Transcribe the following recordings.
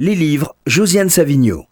Les livres, Josiane Savigno.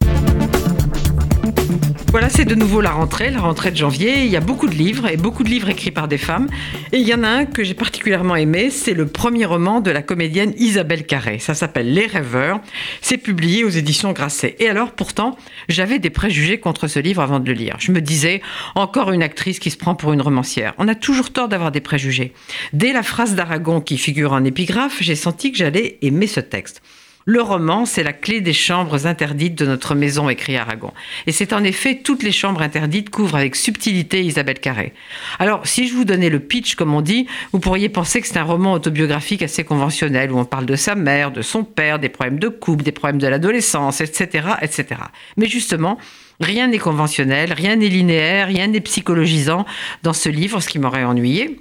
Voilà, c'est de nouveau la rentrée, la rentrée de janvier. Il y a beaucoup de livres et beaucoup de livres écrits par des femmes. Et il y en a un que j'ai particulièrement aimé, c'est le premier roman de la comédienne Isabelle Carré. Ça s'appelle Les Rêveurs. C'est publié aux éditions Grasset. Et alors, pourtant, j'avais des préjugés contre ce livre avant de le lire. Je me disais, encore une actrice qui se prend pour une romancière. On a toujours tort d'avoir des préjugés. Dès la phrase d'Aragon qui figure en épigraphe, j'ai senti que j'allais aimer ce texte. Le roman, c'est la clé des chambres interdites de notre maison, écrit Aragon. Et c'est en effet toutes les chambres interdites couvrent avec subtilité Isabelle Carré. Alors, si je vous donnais le pitch, comme on dit, vous pourriez penser que c'est un roman autobiographique assez conventionnel, où on parle de sa mère, de son père, des problèmes de couple, des problèmes de l'adolescence, etc., etc. Mais justement, rien n'est conventionnel, rien n'est linéaire, rien n'est psychologisant dans ce livre, ce qui m'aurait ennuyé.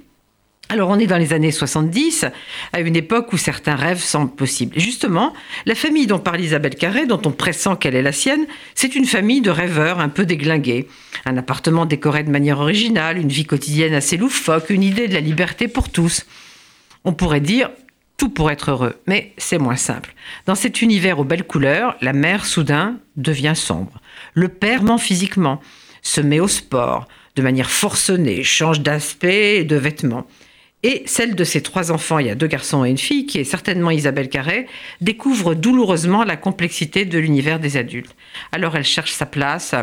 Alors on est dans les années 70, à une époque où certains rêves semblent possibles. justement, la famille dont parle Isabelle Carré, dont on pressent qu'elle est la sienne, c'est une famille de rêveurs un peu déglingués. Un appartement décoré de manière originale, une vie quotidienne assez loufoque, une idée de la liberté pour tous. On pourrait dire tout pour être heureux, mais c'est moins simple. Dans cet univers aux belles couleurs, la mère soudain devient sombre. Le père ment physiquement, se met au sport, de manière forcenée, change d'aspect et de vêtements. Et celle de ses trois enfants, il y a deux garçons et une fille, qui est certainement Isabelle Carré, découvre douloureusement la complexité de l'univers des adultes. Alors elle cherche sa place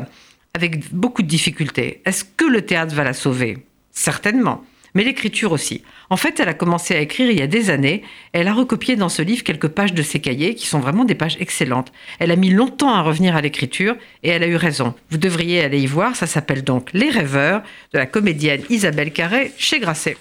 avec beaucoup de difficultés. Est-ce que le théâtre va la sauver? Certainement. Mais l'écriture aussi. En fait, elle a commencé à écrire il y a des années. Elle a recopié dans ce livre quelques pages de ses cahiers qui sont vraiment des pages excellentes. Elle a mis longtemps à revenir à l'écriture et elle a eu raison. Vous devriez aller y voir. Ça s'appelle donc Les Rêveurs de la comédienne Isabelle Carré chez Grasset.